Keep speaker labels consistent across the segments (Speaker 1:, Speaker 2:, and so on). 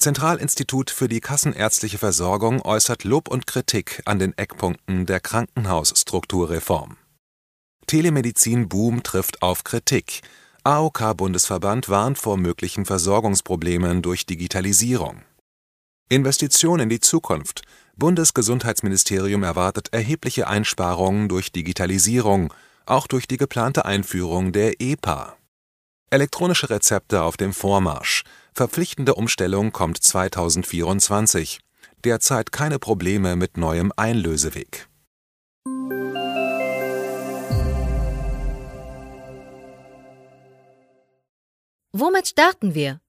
Speaker 1: Zentralinstitut für die kassenärztliche Versorgung äußert Lob und Kritik an den Eckpunkten der Krankenhausstrukturreform. Telemedizin-Boom trifft auf Kritik. AOK-Bundesverband warnt vor möglichen Versorgungsproblemen durch Digitalisierung. Investition in die Zukunft. Bundesgesundheitsministerium erwartet erhebliche Einsparungen durch Digitalisierung, auch durch die geplante Einführung der EPA. Elektronische Rezepte auf dem Vormarsch. Verpflichtende Umstellung kommt 2024. Derzeit keine Probleme mit neuem Einlöseweg.
Speaker 2: Womit starten wir?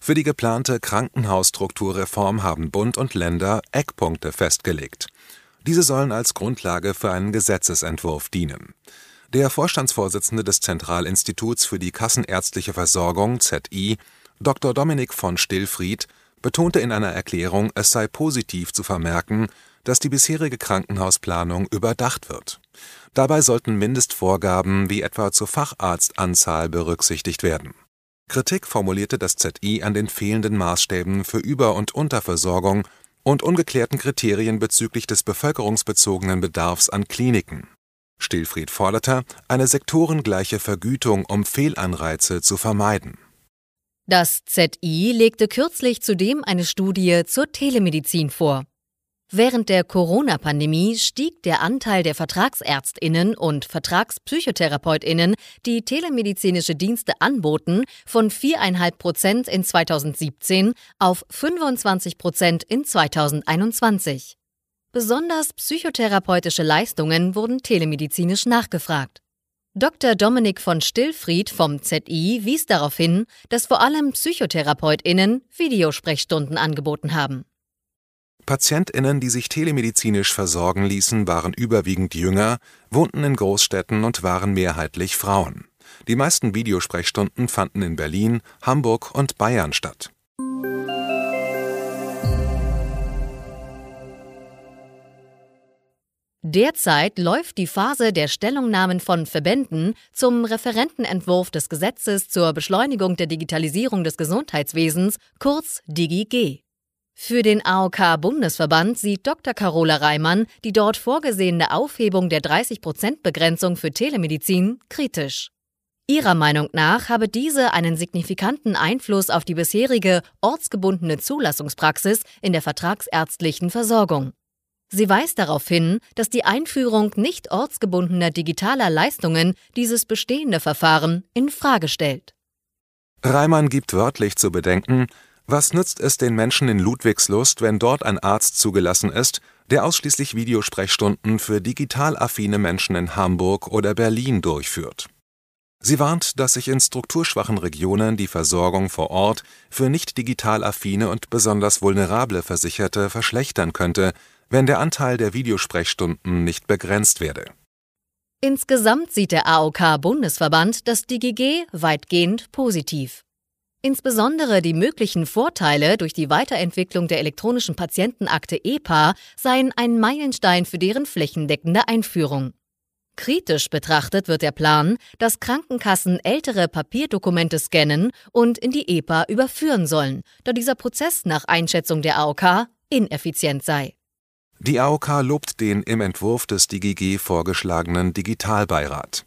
Speaker 1: Für die geplante Krankenhausstrukturreform haben Bund und Länder Eckpunkte festgelegt. Diese sollen als Grundlage für einen Gesetzesentwurf dienen. Der Vorstandsvorsitzende des Zentralinstituts für die kassenärztliche Versorgung ZI, Dr. Dominik von Stillfried, betonte in einer Erklärung, es sei positiv zu vermerken, dass die bisherige Krankenhausplanung überdacht wird. Dabei sollten Mindestvorgaben wie etwa zur Facharztanzahl berücksichtigt werden. Kritik formulierte das ZI an den fehlenden Maßstäben für Über- und Unterversorgung und ungeklärten Kriterien bezüglich des bevölkerungsbezogenen Bedarfs an Kliniken. Stillfried forderte eine sektorengleiche Vergütung, um Fehlanreize zu vermeiden.
Speaker 2: Das ZI legte kürzlich zudem eine Studie zur Telemedizin vor. Während der Corona-Pandemie stieg der Anteil der Vertragsärztinnen und Vertragspsychotherapeutinnen, die telemedizinische Dienste anboten, von 4,5 Prozent in 2017 auf 25 Prozent in 2021. Besonders psychotherapeutische Leistungen wurden telemedizinisch nachgefragt. Dr. Dominik von Stillfried vom ZI wies darauf hin, dass vor allem PsychotherapeutInnen Videosprechstunden angeboten haben.
Speaker 1: PatientInnen, die sich telemedizinisch versorgen ließen, waren überwiegend jünger, wohnten in Großstädten und waren mehrheitlich Frauen. Die meisten Videosprechstunden fanden in Berlin, Hamburg und Bayern statt.
Speaker 2: Derzeit läuft die Phase der Stellungnahmen von Verbänden zum Referentenentwurf des Gesetzes zur Beschleunigung der Digitalisierung des Gesundheitswesens, kurz DigiG. Für den AOK-Bundesverband sieht Dr. Carola Reimann die dort vorgesehene Aufhebung der 30-Prozent-Begrenzung für Telemedizin kritisch. Ihrer Meinung nach habe diese einen signifikanten Einfluss auf die bisherige ortsgebundene Zulassungspraxis in der vertragsärztlichen Versorgung. Sie weist darauf hin, dass die Einführung nicht ortsgebundener digitaler Leistungen dieses bestehende Verfahren in Frage stellt.
Speaker 1: Reimann gibt wörtlich zu bedenken, was nützt es den Menschen in Ludwigslust, wenn dort ein Arzt zugelassen ist, der ausschließlich Videosprechstunden für digital affine Menschen in Hamburg oder Berlin durchführt? Sie warnt, dass sich in strukturschwachen Regionen die Versorgung vor Ort für nicht digital affine und besonders vulnerable Versicherte verschlechtern könnte, wenn der Anteil der Videosprechstunden nicht begrenzt werde.
Speaker 2: Insgesamt sieht der AOK-Bundesverband das DGG weitgehend positiv. Insbesondere die möglichen Vorteile durch die Weiterentwicklung der elektronischen Patientenakte EPA seien ein Meilenstein für deren flächendeckende Einführung. Kritisch betrachtet wird der Plan, dass Krankenkassen ältere Papierdokumente scannen und in die EPA überführen sollen, da dieser Prozess nach Einschätzung der AOK ineffizient sei.
Speaker 1: Die AOK lobt den im Entwurf des DGG vorgeschlagenen Digitalbeirat.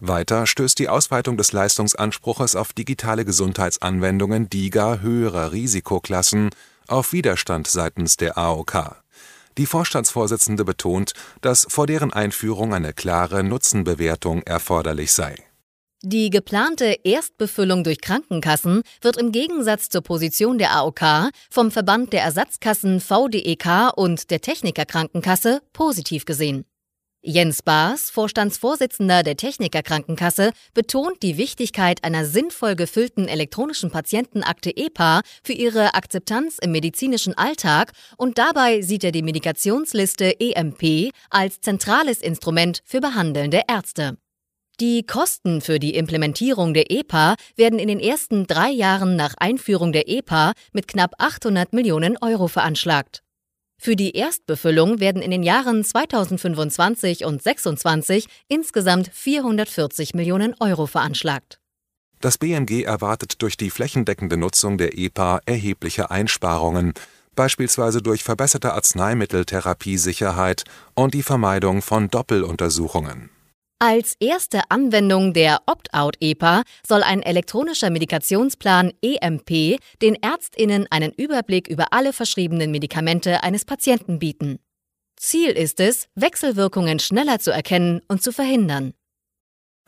Speaker 1: Weiter stößt die Ausweitung des Leistungsanspruches auf digitale Gesundheitsanwendungen DiGA höherer Risikoklassen auf Widerstand seitens der AOK. Die Vorstandsvorsitzende betont, dass vor deren Einführung eine klare Nutzenbewertung erforderlich sei.
Speaker 2: Die geplante Erstbefüllung durch Krankenkassen wird im Gegensatz zur Position der AOK vom Verband der Ersatzkassen VDEK und der Technikerkrankenkasse positiv gesehen. Jens Baas, Vorstandsvorsitzender der Techniker Krankenkasse, betont die Wichtigkeit einer sinnvoll gefüllten elektronischen Patientenakte EPA für ihre Akzeptanz im medizinischen Alltag und dabei sieht er die Medikationsliste EMP als zentrales Instrument für behandelnde Ärzte. Die Kosten für die Implementierung der EPA werden in den ersten drei Jahren nach Einführung der EPA mit knapp 800 Millionen Euro veranschlagt. Für die Erstbefüllung werden in den Jahren 2025 und 2026 insgesamt 440 Millionen Euro veranschlagt.
Speaker 1: Das BMG erwartet durch die flächendeckende Nutzung der EPA erhebliche Einsparungen, beispielsweise durch verbesserte Arzneimitteltherapiesicherheit und die Vermeidung von Doppeluntersuchungen.
Speaker 2: Als erste Anwendung der Opt-out-EPA soll ein elektronischer Medikationsplan EMP den Ärztinnen einen Überblick über alle verschriebenen Medikamente eines Patienten bieten. Ziel ist es, Wechselwirkungen schneller zu erkennen und zu verhindern.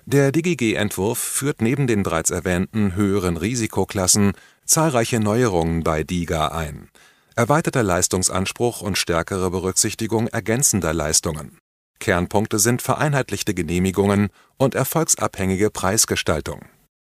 Speaker 1: Der DGG-Entwurf führt neben den bereits erwähnten höheren Risikoklassen zahlreiche Neuerungen bei DIGA ein. Erweiterter Leistungsanspruch und stärkere Berücksichtigung ergänzender Leistungen. Kernpunkte sind vereinheitlichte Genehmigungen und erfolgsabhängige Preisgestaltung.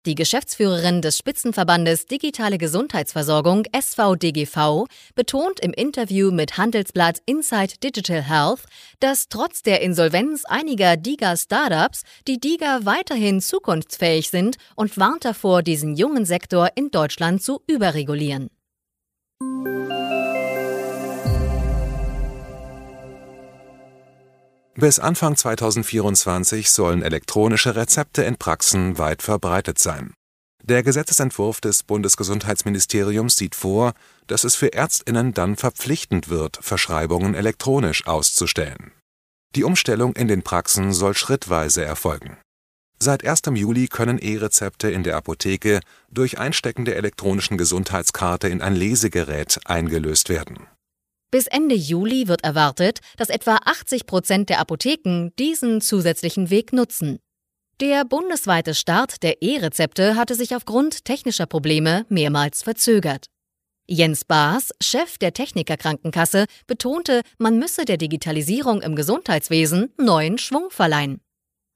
Speaker 2: Die Geschäftsführerin des Spitzenverbandes Digitale Gesundheitsversorgung SVDGV betont im Interview mit Handelsblatt Inside Digital Health, dass trotz der Insolvenz einiger DIGA-Startups die DIGA weiterhin zukunftsfähig sind und warnt davor, diesen jungen Sektor in Deutschland zu überregulieren.
Speaker 1: Bis Anfang 2024 sollen elektronische Rezepte in Praxen weit verbreitet sein. Der Gesetzentwurf des Bundesgesundheitsministeriums sieht vor, dass es für Ärztinnen dann verpflichtend wird, Verschreibungen elektronisch auszustellen. Die Umstellung in den Praxen soll schrittweise erfolgen. Seit 1. Juli können E-Rezepte in der Apotheke durch Einstecken der elektronischen Gesundheitskarte in ein Lesegerät eingelöst werden
Speaker 2: bis Ende Juli wird erwartet, dass etwa 80 Prozent der Apotheken diesen zusätzlichen Weg nutzen. Der bundesweite Start der E-Rezepte hatte sich aufgrund technischer Probleme mehrmals verzögert. Jens Baas, Chef der Techniker Krankenkasse, betonte, man müsse der Digitalisierung im Gesundheitswesen neuen Schwung verleihen.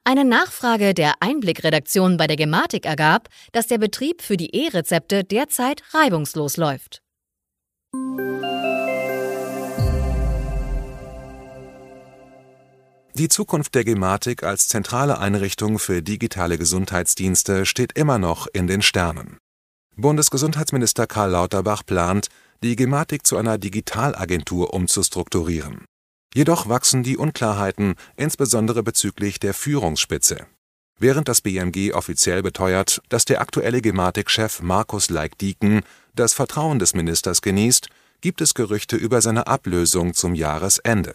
Speaker 2: Eine Nachfrage der Einblickredaktion bei der Gematik ergab, dass der Betrieb für die E-Rezepte derzeit reibungslos läuft.
Speaker 1: Die Zukunft der Gematik als zentrale Einrichtung für digitale Gesundheitsdienste steht immer noch in den Sternen. Bundesgesundheitsminister Karl Lauterbach plant, die Gematik zu einer Digitalagentur umzustrukturieren. Jedoch wachsen die Unklarheiten, insbesondere bezüglich der Führungsspitze. Während das BMG offiziell beteuert, dass der aktuelle Gematik-Chef Markus Leik-Dieken das Vertrauen des Ministers genießt, gibt es Gerüchte über seine Ablösung zum Jahresende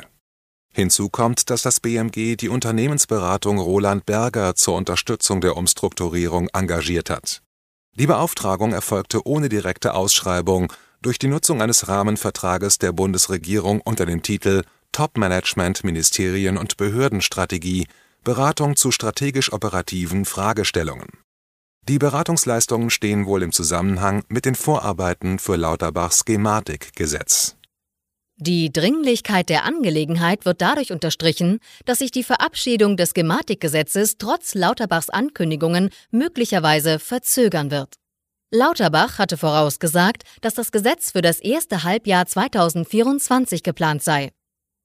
Speaker 1: Hinzu kommt, dass das BMG die Unternehmensberatung Roland Berger zur Unterstützung der Umstrukturierung engagiert hat. Die Beauftragung erfolgte ohne direkte Ausschreibung durch die Nutzung eines Rahmenvertrages der Bundesregierung unter dem Titel Top-Management Ministerien und Behördenstrategie Beratung zu strategisch-operativen Fragestellungen. Die Beratungsleistungen stehen wohl im Zusammenhang mit den Vorarbeiten für Lauterbachs Gematik-Gesetz
Speaker 2: die Dringlichkeit der Angelegenheit wird dadurch unterstrichen, dass sich die Verabschiedung des Gematikgesetzes trotz Lauterbachs Ankündigungen möglicherweise verzögern wird. Lauterbach hatte vorausgesagt, dass das Gesetz für das erste Halbjahr 2024 geplant sei.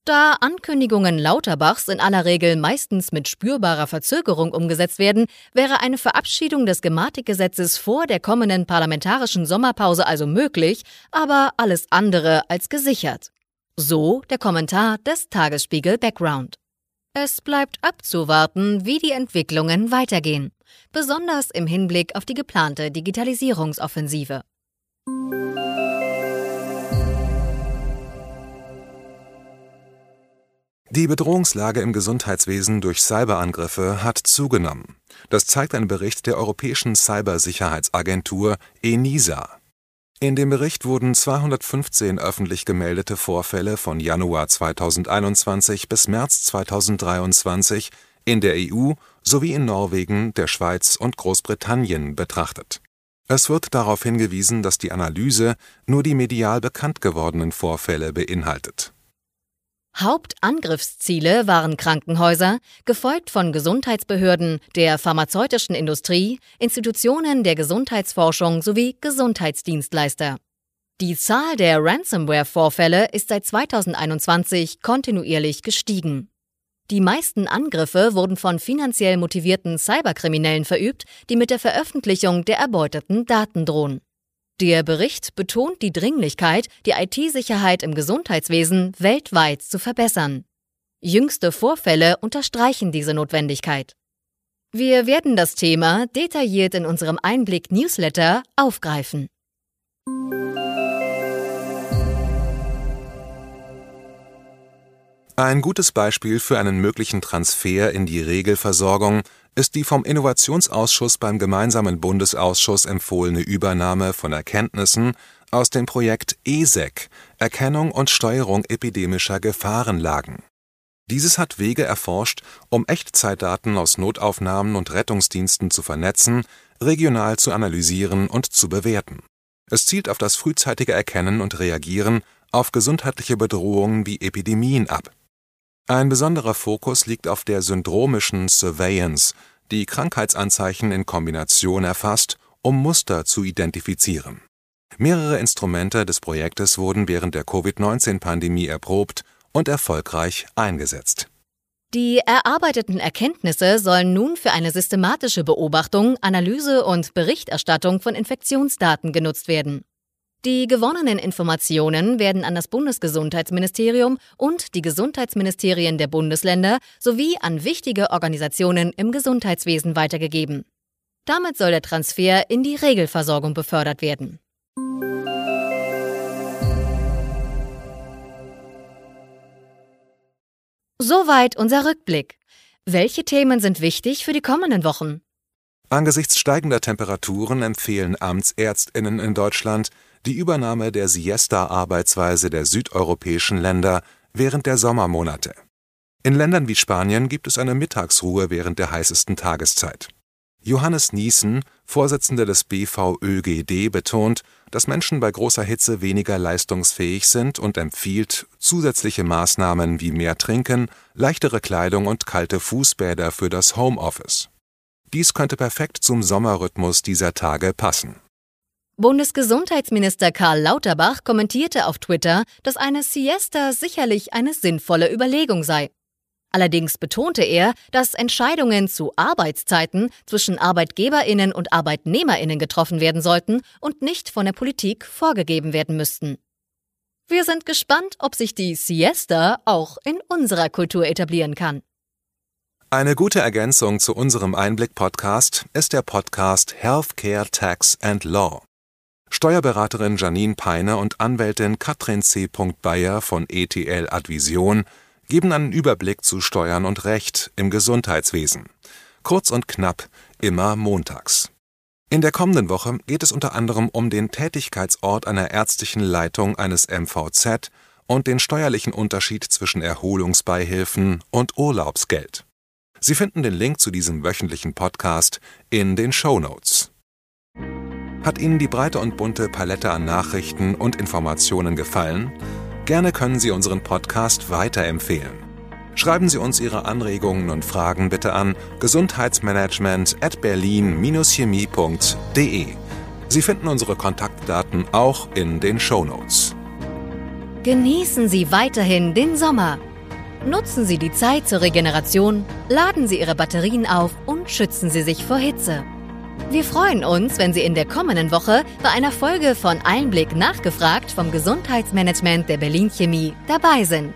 Speaker 2: Da Ankündigungen Lauterbachs in aller Regel meistens mit spürbarer Verzögerung umgesetzt werden, wäre eine Verabschiedung des Gematikgesetzes vor der kommenden parlamentarischen Sommerpause also möglich, aber alles andere als gesichert. So der Kommentar des Tagesspiegel Background. Es bleibt abzuwarten, wie die Entwicklungen weitergehen, besonders im Hinblick auf die geplante Digitalisierungsoffensive.
Speaker 1: Die Bedrohungslage im Gesundheitswesen durch Cyberangriffe hat zugenommen. Das zeigt ein Bericht der Europäischen Cybersicherheitsagentur ENISA. In dem Bericht wurden 215 öffentlich gemeldete Vorfälle von Januar 2021 bis März 2023 in der EU sowie in Norwegen, der Schweiz und Großbritannien betrachtet. Es wird darauf hingewiesen, dass die Analyse nur die medial bekannt gewordenen Vorfälle beinhaltet
Speaker 2: Hauptangriffsziele waren Krankenhäuser, gefolgt von Gesundheitsbehörden, der pharmazeutischen Industrie, Institutionen der Gesundheitsforschung sowie Gesundheitsdienstleister. Die Zahl der Ransomware-Vorfälle ist seit 2021 kontinuierlich gestiegen. Die meisten Angriffe wurden von finanziell motivierten Cyberkriminellen verübt, die mit der Veröffentlichung der erbeuteten Daten drohen. Der Bericht betont die Dringlichkeit, die IT-Sicherheit im Gesundheitswesen weltweit zu verbessern. Jüngste Vorfälle unterstreichen diese Notwendigkeit. Wir werden das Thema detailliert in unserem Einblick-Newsletter aufgreifen.
Speaker 1: Ein gutes Beispiel für einen möglichen Transfer in die Regelversorgung ist die vom Innovationsausschuss beim gemeinsamen Bundesausschuss empfohlene Übernahme von Erkenntnissen aus dem Projekt ESEC Erkennung und Steuerung epidemischer Gefahrenlagen. Dieses hat Wege erforscht, um Echtzeitdaten aus Notaufnahmen und Rettungsdiensten zu vernetzen, regional zu analysieren und zu bewerten. Es zielt auf das frühzeitige Erkennen und Reagieren auf gesundheitliche Bedrohungen wie Epidemien ab ein besonderer Fokus liegt auf der syndromischen Surveillance, die Krankheitsanzeichen in Kombination erfasst, um Muster zu identifizieren. Mehrere Instrumente des Projektes wurden während der Covid-19-Pandemie erprobt und erfolgreich eingesetzt.
Speaker 2: Die erarbeiteten Erkenntnisse sollen nun für eine systematische Beobachtung, Analyse und Berichterstattung von Infektionsdaten genutzt werden. Die gewonnenen Informationen werden an das Bundesgesundheitsministerium und die Gesundheitsministerien der Bundesländer sowie an wichtige Organisationen im Gesundheitswesen weitergegeben. Damit soll der Transfer in die Regelversorgung befördert werden. Soweit unser Rückblick. Welche Themen sind wichtig für die kommenden Wochen?
Speaker 1: Angesichts steigender Temperaturen empfehlen Amtsärztinnen in Deutschland die Übernahme der Siesta-Arbeitsweise der südeuropäischen Länder während der Sommermonate. In Ländern wie Spanien gibt es eine Mittagsruhe während der heißesten Tageszeit. Johannes Niesen, Vorsitzender des BVÖGD, betont, dass Menschen bei großer Hitze weniger leistungsfähig sind und empfiehlt zusätzliche Maßnahmen wie mehr Trinken, leichtere Kleidung und kalte Fußbäder für das Homeoffice. Dies könnte perfekt zum Sommerrhythmus dieser Tage passen.
Speaker 2: Bundesgesundheitsminister Karl Lauterbach kommentierte auf Twitter, dass eine Siesta sicherlich eine sinnvolle Überlegung sei. Allerdings betonte er, dass Entscheidungen zu Arbeitszeiten zwischen Arbeitgeberinnen und Arbeitnehmerinnen getroffen werden sollten und nicht von der Politik vorgegeben werden müssten. Wir sind gespannt, ob sich die Siesta auch in unserer Kultur etablieren kann.
Speaker 1: Eine gute Ergänzung zu unserem Einblick-Podcast ist der Podcast Healthcare Tax and Law. Steuerberaterin Janine Peine und Anwältin Katrin C. Bayer von ETL Advision geben einen Überblick zu Steuern und Recht im Gesundheitswesen. Kurz und knapp, immer montags. In der kommenden Woche geht es unter anderem um den Tätigkeitsort einer ärztlichen Leitung eines MVZ und den steuerlichen Unterschied zwischen Erholungsbeihilfen und Urlaubsgeld. Sie finden den Link zu diesem wöchentlichen Podcast in den Show Notes. Hat Ihnen die breite und bunte Palette an Nachrichten und Informationen gefallen? Gerne können Sie unseren Podcast weiterempfehlen. Schreiben Sie uns Ihre Anregungen und Fragen bitte an gesundheitsmanagement at berlin-chemie.de. Sie finden unsere Kontaktdaten auch in den Show Notes.
Speaker 2: Genießen Sie weiterhin den Sommer. Nutzen Sie die Zeit zur Regeneration, laden Sie Ihre Batterien auf und schützen Sie sich vor Hitze. Wir freuen uns, wenn Sie in der kommenden Woche bei einer Folge von Einblick nachgefragt vom Gesundheitsmanagement der Berlin Chemie dabei sind.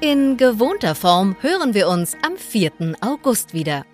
Speaker 2: In gewohnter Form hören wir uns am 4. August wieder.